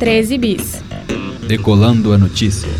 13 bis. Decolando a notícia.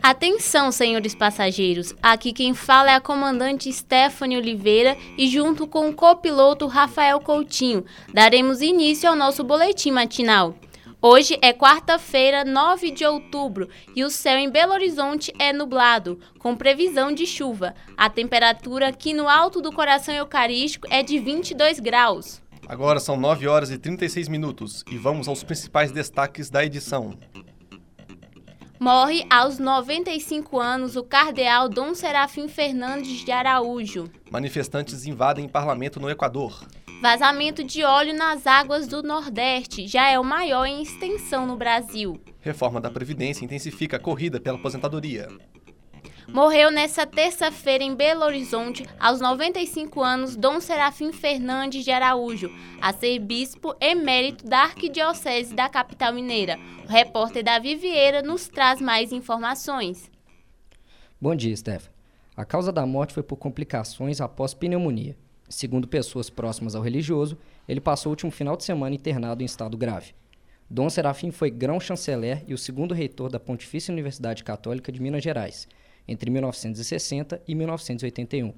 Atenção, senhores passageiros. Aqui quem fala é a comandante Stephanie Oliveira e junto com o copiloto Rafael Coutinho, daremos início ao nosso boletim matinal. Hoje é quarta-feira, 9 de outubro, e o céu em Belo Horizonte é nublado, com previsão de chuva. A temperatura aqui no alto do coração eucarístico é de 22 graus. Agora são 9 horas e 36 minutos e vamos aos principais destaques da edição. Morre aos 95 anos o cardeal Dom Serafim Fernandes de Araújo. Manifestantes invadem parlamento no Equador. Vazamento de óleo nas águas do Nordeste já é o maior em extensão no Brasil. Reforma da Previdência intensifica a corrida pela aposentadoria. Morreu nesta terça-feira em Belo Horizonte, aos 95 anos, Dom Serafim Fernandes de Araújo, a ser bispo emérito da Arquidiocese da capital mineira. O repórter Davi Vieira nos traz mais informações. Bom dia, Stefan. A causa da morte foi por complicações após pneumonia. Segundo pessoas próximas ao religioso, ele passou o último final de semana internado em estado grave. Dom Serafim foi grão-chanceler e o segundo reitor da Pontifícia Universidade Católica de Minas Gerais entre 1960 e 1981.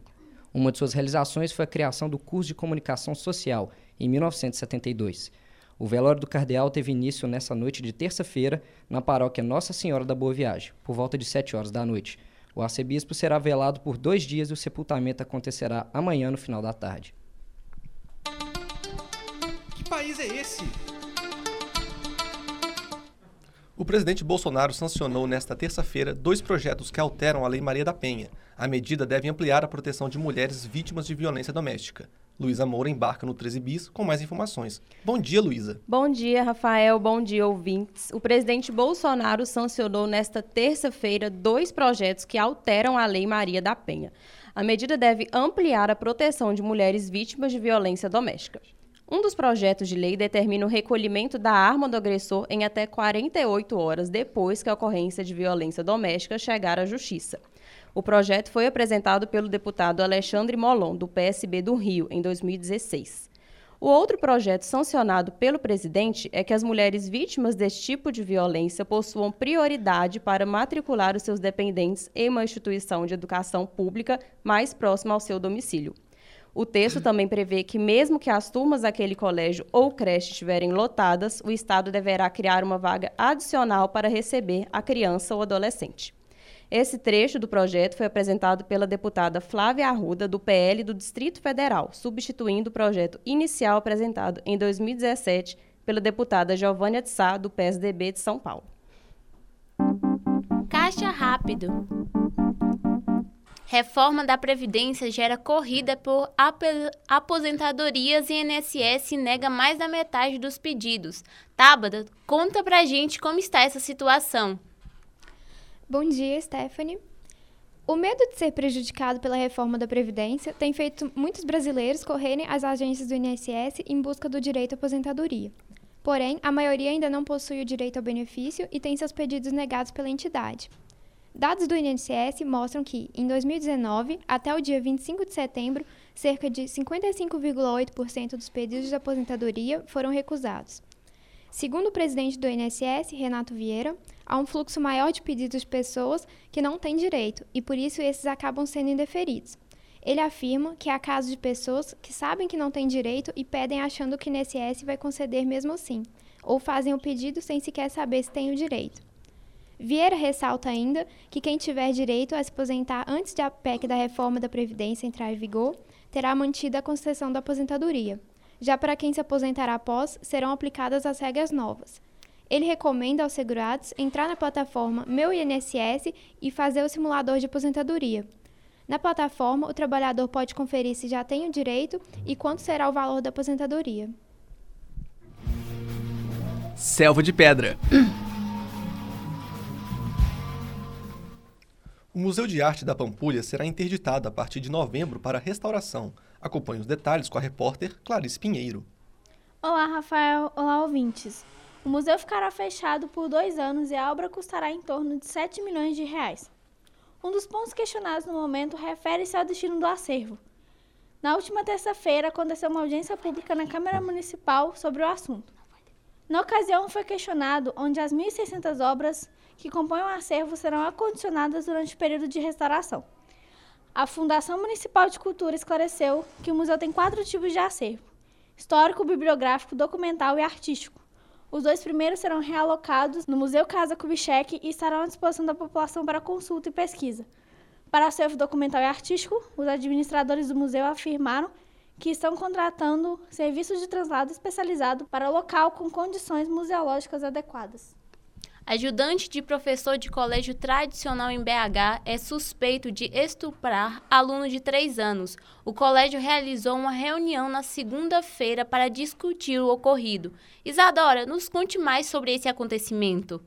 Uma de suas realizações foi a criação do curso de comunicação social, em 1972. O velório do cardeal teve início nessa noite de terça-feira na paróquia Nossa Senhora da Boa Viagem, por volta de 7 horas da noite. O arcebispo será velado por dois dias e o sepultamento acontecerá amanhã no final da tarde. Que país é esse? O presidente Bolsonaro sancionou nesta terça-feira dois projetos que alteram a Lei Maria da Penha. A medida deve ampliar a proteção de mulheres vítimas de violência doméstica. Luísa Moura embarca no 13 Bis com mais informações. Bom dia, Luísa. Bom dia, Rafael. Bom dia, ouvintes. O presidente Bolsonaro sancionou nesta terça-feira dois projetos que alteram a Lei Maria da Penha. A medida deve ampliar a proteção de mulheres vítimas de violência doméstica. Um dos projetos de lei determina o recolhimento da arma do agressor em até 48 horas depois que a ocorrência de violência doméstica chegar à Justiça. O projeto foi apresentado pelo deputado Alexandre Molon, do PSB do Rio, em 2016. O outro projeto sancionado pelo presidente é que as mulheres vítimas deste tipo de violência possuam prioridade para matricular os seus dependentes em uma instituição de educação pública mais próxima ao seu domicílio. O texto também prevê que, mesmo que as turmas daquele colégio ou creche estiverem lotadas, o Estado deverá criar uma vaga adicional para receber a criança ou adolescente. Esse trecho do projeto foi apresentado pela deputada Flávia Arruda, do PL do Distrito Federal, substituindo o projeto inicial apresentado em 2017 pela deputada Giovânia de Sá, do PSDB de São Paulo. Caixa Rápido. Reforma da Previdência gera corrida por ap aposentadorias e INSS nega mais da metade dos pedidos. Tábada, conta pra gente como está essa situação. Bom dia, Stephanie. O medo de ser prejudicado pela reforma da Previdência tem feito muitos brasileiros correrem às agências do INSS em busca do direito à aposentadoria. Porém, a maioria ainda não possui o direito ao benefício e tem seus pedidos negados pela entidade. Dados do INSS mostram que, em 2019, até o dia 25 de setembro, cerca de 55,8% dos pedidos de aposentadoria foram recusados. Segundo o presidente do INSS, Renato Vieira, há um fluxo maior de pedidos de pessoas que não têm direito e por isso esses acabam sendo indeferidos. Ele afirma que há casos de pessoas que sabem que não têm direito e pedem achando que o INSS vai conceder mesmo assim, ou fazem o pedido sem sequer saber se têm o direito. Vieira ressalta ainda que quem tiver direito a se aposentar antes da PEC da reforma da Previdência entrar em vigor terá mantida a concessão da aposentadoria. Já para quem se aposentará após, serão aplicadas as regras novas. Ele recomenda aos segurados entrar na plataforma Meu INSS e fazer o simulador de aposentadoria. Na plataforma, o trabalhador pode conferir se já tem o direito e quanto será o valor da aposentadoria. Selva de Pedra. O Museu de Arte da Pampulha será interditado a partir de novembro para restauração. Acompanhe os detalhes com a repórter Clarice Pinheiro. Olá, Rafael. Olá, ouvintes. O museu ficará fechado por dois anos e a obra custará em torno de 7 milhões de reais. Um dos pontos questionados no momento refere-se ao destino do acervo. Na última terça-feira, aconteceu uma audiência pública na Câmara Municipal sobre o assunto. Na ocasião, foi questionado onde as 1.600 obras que compõem o acervo serão acondicionadas durante o período de restauração. A Fundação Municipal de Cultura esclareceu que o museu tem quatro tipos de acervo: histórico, bibliográfico, documental e artístico. Os dois primeiros serão realocados no Museu Casa Kubitschek e estarão à disposição da população para consulta e pesquisa. Para o acervo documental e artístico, os administradores do museu afirmaram que estão contratando serviços de translado especializado para local com condições museológicas adequadas. Ajudante de professor de colégio tradicional em BH é suspeito de estuprar aluno de 3 anos. O colégio realizou uma reunião na segunda-feira para discutir o ocorrido. Isadora, nos conte mais sobre esse acontecimento.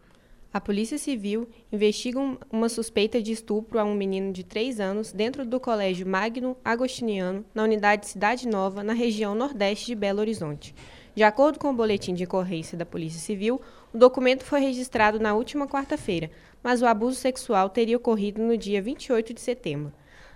A Polícia Civil investiga uma suspeita de estupro a um menino de 3 anos dentro do Colégio Magno Agostiniano, na unidade Cidade Nova, na região nordeste de Belo Horizonte. De acordo com o boletim de ocorrência da Polícia Civil, o documento foi registrado na última quarta-feira, mas o abuso sexual teria ocorrido no dia 28 de setembro.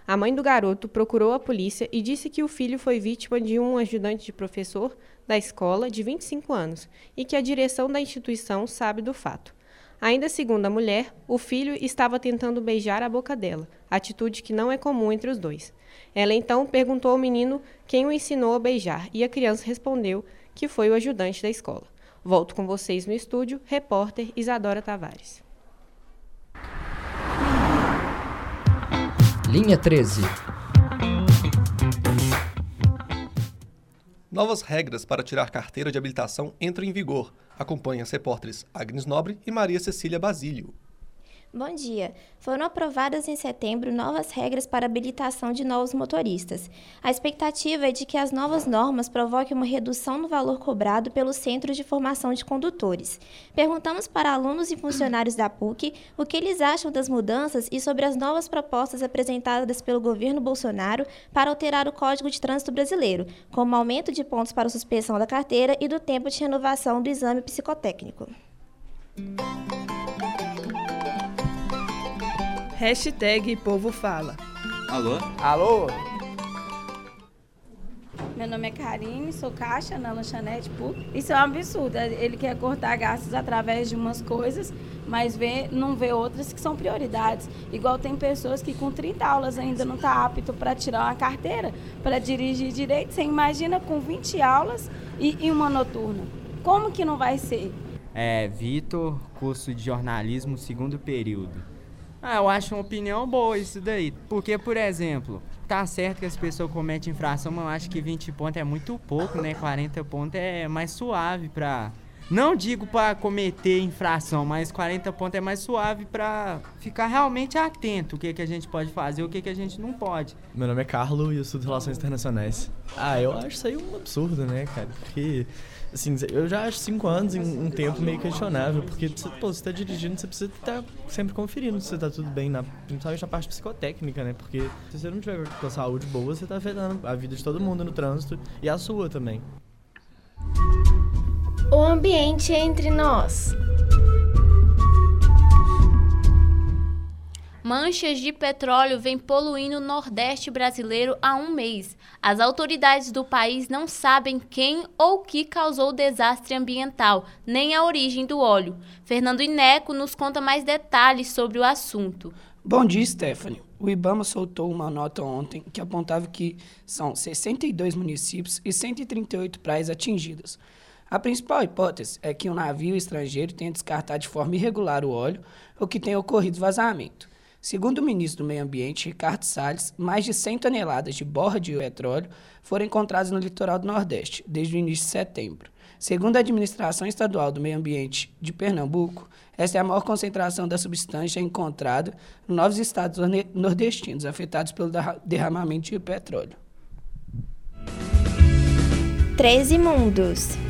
A mãe do garoto procurou a polícia e disse que o filho foi vítima de um ajudante de professor da escola de 25 anos e que a direção da instituição sabe do fato. Ainda segundo a mulher, o filho estava tentando beijar a boca dela, atitude que não é comum entre os dois. Ela então perguntou ao menino quem o ensinou a beijar e a criança respondeu que foi o ajudante da escola. Volto com vocês no estúdio, repórter Isadora Tavares. Linha 13. Novas regras para tirar carteira de habilitação entram em vigor. Acompanhe as repórteres Agnes Nobre e Maria Cecília Basílio. Bom dia. Foram aprovadas em setembro novas regras para habilitação de novos motoristas. A expectativa é de que as novas normas provoquem uma redução no valor cobrado pelos centros de formação de condutores. Perguntamos para alunos e funcionários da PUC o que eles acham das mudanças e sobre as novas propostas apresentadas pelo governo Bolsonaro para alterar o Código de Trânsito Brasileiro, como aumento de pontos para suspensão da carteira e do tempo de renovação do exame psicotécnico. Hashtag Povo Fala. Alô? Alô? Meu nome é Karine, sou caixa na lanchonete PUC. Isso é um absurdo. Ele quer cortar gastos através de umas coisas, mas vê, não vê outras que são prioridades. Igual tem pessoas que com 30 aulas ainda não está apto para tirar uma carteira, para dirigir direito. Você imagina com 20 aulas e, e uma noturna. Como que não vai ser? É, Vitor, curso de jornalismo, segundo período. Ah, eu acho uma opinião boa isso daí. Porque, por exemplo, tá certo que as pessoas cometem infração, mas eu acho que 20 pontos é muito pouco, né? 40 pontos é mais suave pra. Não digo para cometer infração, mas 40 pontos é mais suave para ficar realmente atento o que, que a gente pode fazer o que, que a gente não pode. Meu nome é Carlos e eu estudo Relações Internacionais. Ah, eu acho isso aí um absurdo, né, cara? Porque Assim, eu já acho cinco anos um, um tempo meio questionável, porque você, pô, você tá dirigindo, você precisa estar sempre conferindo se tá tudo bem, na, principalmente na parte psicotécnica, né? Porque se você não tiver com a saúde boa, você tá afetando a vida de todo mundo no trânsito e a sua também. O ambiente entre nós. Manchas de petróleo vêm poluindo o Nordeste brasileiro há um mês. As autoridades do país não sabem quem ou que causou o desastre ambiental, nem a origem do óleo. Fernando Ineco nos conta mais detalhes sobre o assunto. Bom dia, Stephanie. O IBAMA soltou uma nota ontem que apontava que são 62 municípios e 138 praias atingidas. A principal hipótese é que um navio estrangeiro tenha descartado de forma irregular o óleo ou que tenha ocorrido vazamento. Segundo o ministro do Meio Ambiente, Ricardo Salles, mais de 100 toneladas de borra de petróleo foram encontradas no litoral do Nordeste desde o início de setembro. Segundo a Administração Estadual do Meio Ambiente de Pernambuco, essa é a maior concentração da substância encontrada nos novos estados nordestinos afetados pelo derramamento de petróleo. 13 Mundos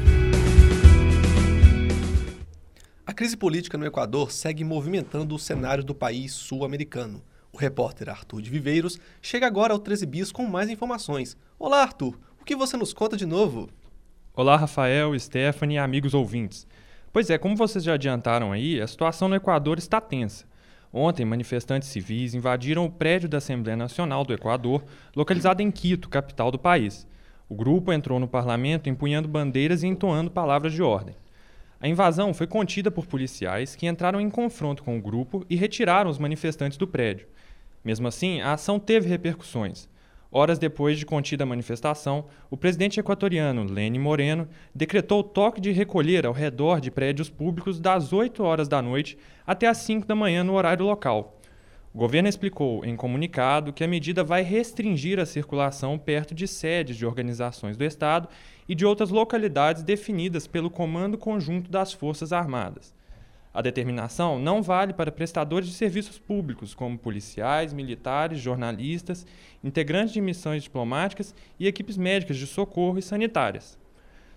crise política no Equador segue movimentando o cenário do país sul-americano. O repórter Arthur de Viveiros chega agora ao 13 Bis com mais informações. Olá, Arthur. O que você nos conta de novo? Olá, Rafael, Stephanie e amigos ouvintes. Pois é, como vocês já adiantaram aí, a situação no Equador está tensa. Ontem, manifestantes civis invadiram o prédio da Assembleia Nacional do Equador, localizado em Quito, capital do país. O grupo entrou no parlamento empunhando bandeiras e entoando palavras de ordem. A invasão foi contida por policiais que entraram em confronto com o grupo e retiraram os manifestantes do prédio. Mesmo assim, a ação teve repercussões. Horas depois de contida a manifestação, o presidente equatoriano Lênin Moreno decretou toque de recolher ao redor de prédios públicos das 8 horas da noite até as 5 da manhã no horário local. O governo explicou em comunicado que a medida vai restringir a circulação perto de sedes de organizações do Estado e de outras localidades definidas pelo Comando Conjunto das Forças Armadas. A determinação não vale para prestadores de serviços públicos, como policiais, militares, jornalistas, integrantes de missões diplomáticas e equipes médicas de socorro e sanitárias.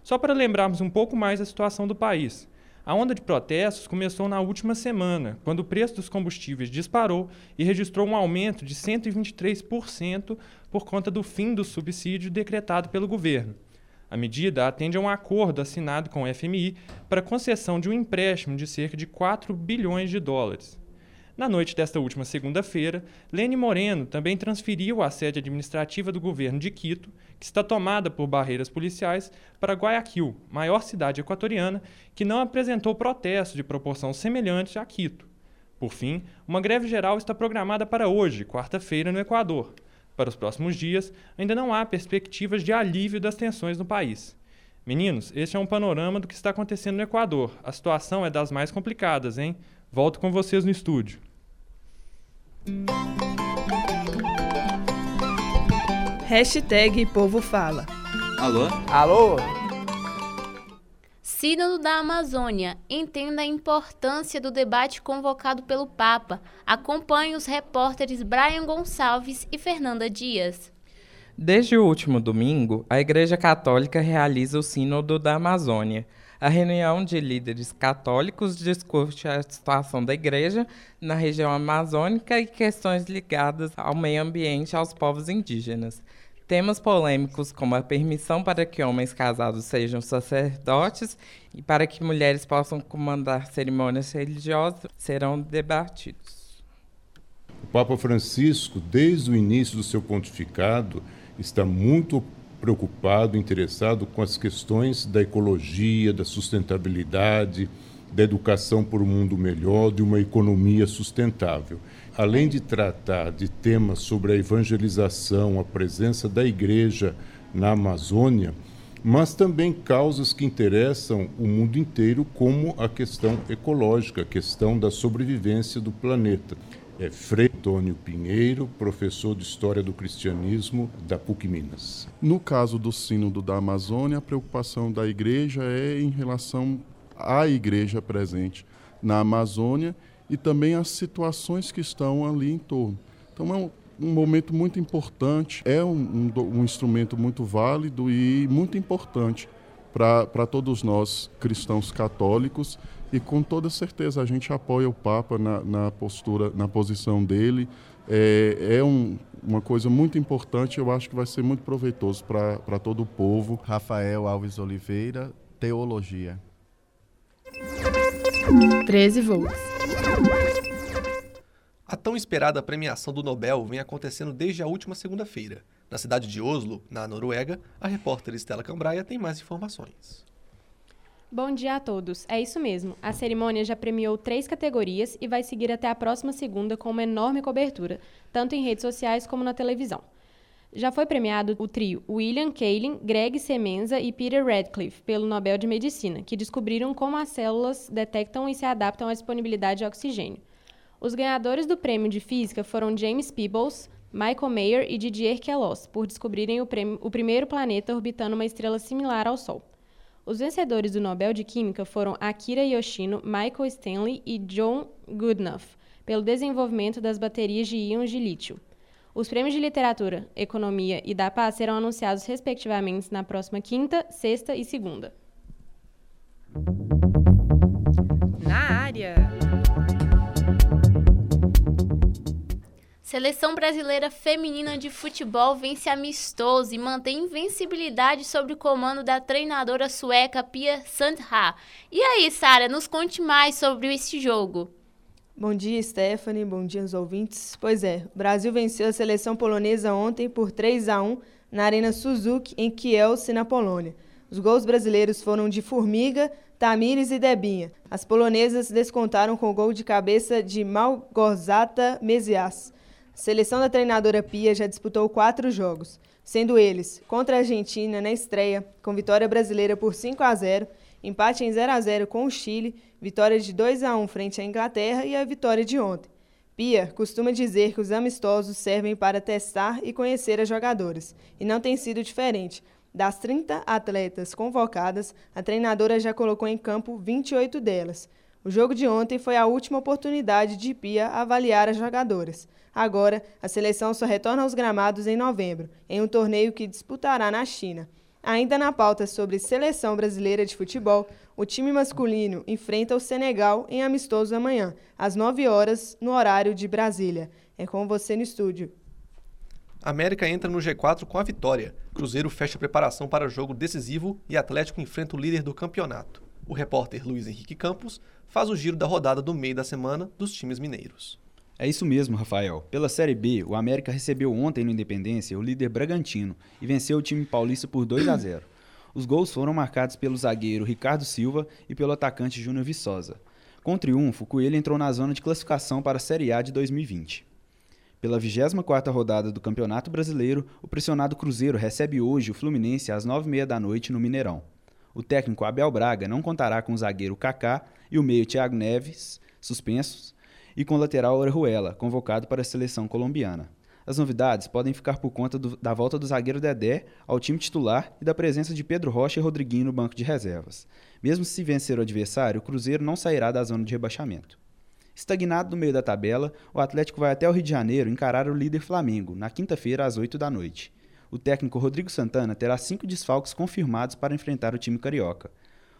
Só para lembrarmos um pouco mais da situação do país. A onda de protestos começou na última semana, quando o preço dos combustíveis disparou e registrou um aumento de 123% por conta do fim do subsídio decretado pelo governo. A medida atende a um acordo assinado com o FMI para concessão de um empréstimo de cerca de 4 bilhões de dólares. Na noite desta última segunda-feira, Lene Moreno também transferiu a sede administrativa do governo de Quito, que está tomada por barreiras policiais, para Guayaquil, maior cidade equatoriana, que não apresentou protesto de proporção semelhante a Quito. Por fim, uma greve geral está programada para hoje, quarta-feira, no Equador. Para os próximos dias, ainda não há perspectivas de alívio das tensões no país. Meninos, este é um panorama do que está acontecendo no Equador. A situação é das mais complicadas, hein? Volto com vocês no estúdio. Hashtag Povo Fala. Alô? Alô? Sínodo da Amazônia. Entenda a importância do debate convocado pelo Papa. Acompanhe os repórteres Brian Gonçalves e Fernanda Dias. Desde o último domingo, a Igreja Católica realiza o Sínodo da Amazônia. A reunião de líderes católicos discute a situação da Igreja na região amazônica e questões ligadas ao meio ambiente e aos povos indígenas. Temas polêmicos como a permissão para que homens casados sejam sacerdotes e para que mulheres possam comandar cerimônias religiosas serão debatidos. O Papa Francisco, desde o início do seu pontificado, está muito preocupado, interessado com as questões da ecologia, da sustentabilidade, da educação por um mundo melhor, de uma economia sustentável. Além de tratar de temas sobre a evangelização, a presença da igreja na Amazônia, mas também causas que interessam o mundo inteiro, como a questão ecológica, a questão da sobrevivência do planeta é Frei Antônio Pinheiro, professor de História do Cristianismo da PUC Minas. No caso do Sínodo da Amazônia, a preocupação da igreja é em relação à igreja presente na Amazônia e também as situações que estão ali em torno. Então é um, um momento muito importante, é um, um, um instrumento muito válido e muito importante para todos nós cristãos católicos e com toda certeza a gente apoia o Papa na, na postura, na posição dele. É, é um, uma coisa muito importante, eu acho que vai ser muito proveitoso para todo o povo. Rafael Alves Oliveira, Teologia. 13 volts. A tão esperada premiação do Nobel vem acontecendo desde a última segunda-feira. Na cidade de Oslo, na Noruega, a repórter Estela Cambraia tem mais informações. Bom dia a todos. É isso mesmo. A cerimônia já premiou três categorias e vai seguir até a próxima segunda com uma enorme cobertura, tanto em redes sociais como na televisão. Já foi premiado o trio William Kaelin, Greg Semenza e Peter Radcliffe pelo Nobel de Medicina, que descobriram como as células detectam e se adaptam à disponibilidade de oxigênio. Os ganhadores do prêmio de física foram James Peebles, Michael Mayer e Didier Queloz, por descobrirem o, prêmio, o primeiro planeta orbitando uma estrela similar ao Sol. Os vencedores do Nobel de Química foram Akira Yoshino, Michael Stanley e John Goodenough, pelo desenvolvimento das baterias de íons de lítio. Os prêmios de literatura, economia e da paz serão anunciados respectivamente na próxima quinta, sexta e segunda. Na área. Seleção brasileira feminina de futebol vence amistoso e mantém invencibilidade sob o comando da treinadora sueca Pia Sandha. E aí, Sara, nos conte mais sobre esse jogo. Bom dia, Stephanie. Bom dia aos ouvintes. Pois é, o Brasil venceu a seleção polonesa ontem por 3 a 1 na Arena Suzuki, em Kielce, na Polônia. Os gols brasileiros foram de Formiga, Tamires e Debinha. As polonesas descontaram com o gol de cabeça de Malgorzata Mesias. Seleção da treinadora Pia já disputou quatro jogos, sendo eles contra a Argentina na estreia, com vitória brasileira por 5 a 0, empate em 0 a 0 com o Chile, vitória de 2 a 1 frente à Inglaterra e a vitória de ontem. Pia costuma dizer que os amistosos servem para testar e conhecer as jogadoras, e não tem sido diferente. Das 30 atletas convocadas, a treinadora já colocou em campo 28 delas. O jogo de ontem foi a última oportunidade de Pia avaliar as jogadoras. Agora, a seleção só retorna aos gramados em novembro, em um torneio que disputará na China. Ainda na pauta sobre seleção brasileira de futebol, o time masculino enfrenta o Senegal em amistoso amanhã, às 9 horas, no horário de Brasília. É com você no estúdio. América entra no G4 com a vitória. Cruzeiro fecha a preparação para jogo decisivo e Atlético enfrenta o líder do campeonato. O repórter Luiz Henrique Campos faz o giro da rodada do meio da semana dos times mineiros. É isso mesmo, Rafael. Pela Série B, o América recebeu ontem no Independência o líder Bragantino e venceu o time paulista por 2 a 0. Os gols foram marcados pelo zagueiro Ricardo Silva e pelo atacante Júnior Viçosa. Com o triunfo, o Coelho entrou na zona de classificação para a Série A de 2020. Pela 24ª rodada do Campeonato Brasileiro, o pressionado Cruzeiro recebe hoje o Fluminense às 9h30 da noite no Mineirão. O técnico Abel Braga não contará com o zagueiro Kaká e o meio Thiago Neves, suspensos, e com o lateral Orejuela, convocado para a seleção colombiana. As novidades podem ficar por conta do, da volta do zagueiro Dedé ao time titular e da presença de Pedro Rocha e Rodriguinho no banco de reservas. Mesmo se vencer o adversário, o Cruzeiro não sairá da zona de rebaixamento. Estagnado no meio da tabela, o Atlético vai até o Rio de Janeiro encarar o líder Flamengo, na quinta-feira, às 8 da noite. O técnico Rodrigo Santana terá cinco desfalques confirmados para enfrentar o time carioca.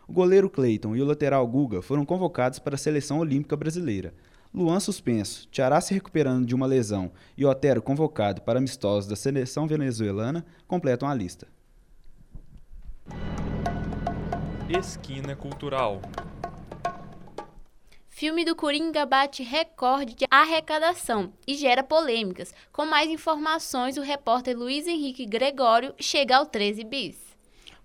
O goleiro Cleiton e o lateral Guga foram convocados para a seleção olímpica brasileira. Luan suspenso, Tiará se recuperando de uma lesão e Otero convocado para amistosos da seleção venezuelana completam a lista. Esquina Cultural. Filme do Coringa bate recorde de arrecadação e gera polêmicas. Com mais informações, o repórter Luiz Henrique Gregório chega ao 13 bis.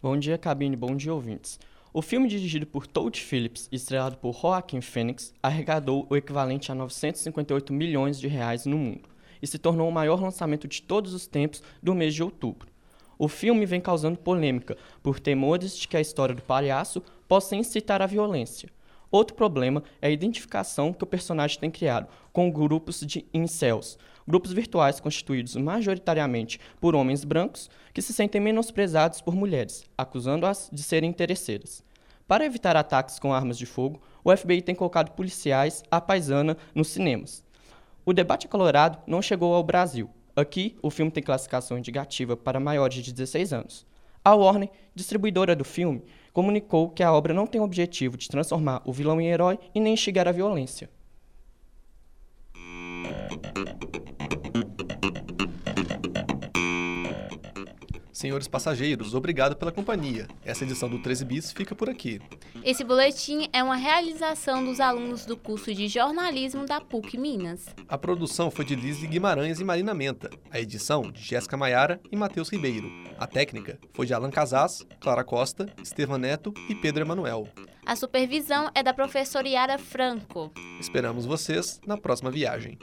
Bom dia, cabine, bom dia, ouvintes. O filme dirigido por Todd Phillips e estrelado por Joaquin Phoenix arrecadou o equivalente a 958 milhões de reais no mundo e se tornou o maior lançamento de todos os tempos do mês de outubro. O filme vem causando polêmica por temores de que a história do palhaço possa incitar a violência. Outro problema é a identificação que o personagem tem criado com grupos de incels, grupos virtuais constituídos majoritariamente por homens brancos que se sentem menosprezados por mulheres, acusando-as de serem interesseiras. Para evitar ataques com armas de fogo, o FBI tem colocado policiais à paisana nos cinemas. O debate acalorado não chegou ao Brasil. Aqui, o filme tem classificação indicativa para maiores de 16 anos. A Warner, distribuidora do filme, comunicou que a obra não tem o objetivo de transformar o vilão em herói e nem instigar a violência. Senhores passageiros, obrigado pela companhia. Essa edição do 13 Bis fica por aqui. Esse boletim é uma realização dos alunos do curso de jornalismo da PUC Minas. A produção foi de Liz Guimarães e Marina Menta. A edição de Jéssica Maiara e Matheus Ribeiro. A técnica foi de Alan Casas, Clara Costa, Estevam Neto e Pedro Emanuel. A supervisão é da professora Yara Franco. Esperamos vocês na próxima viagem.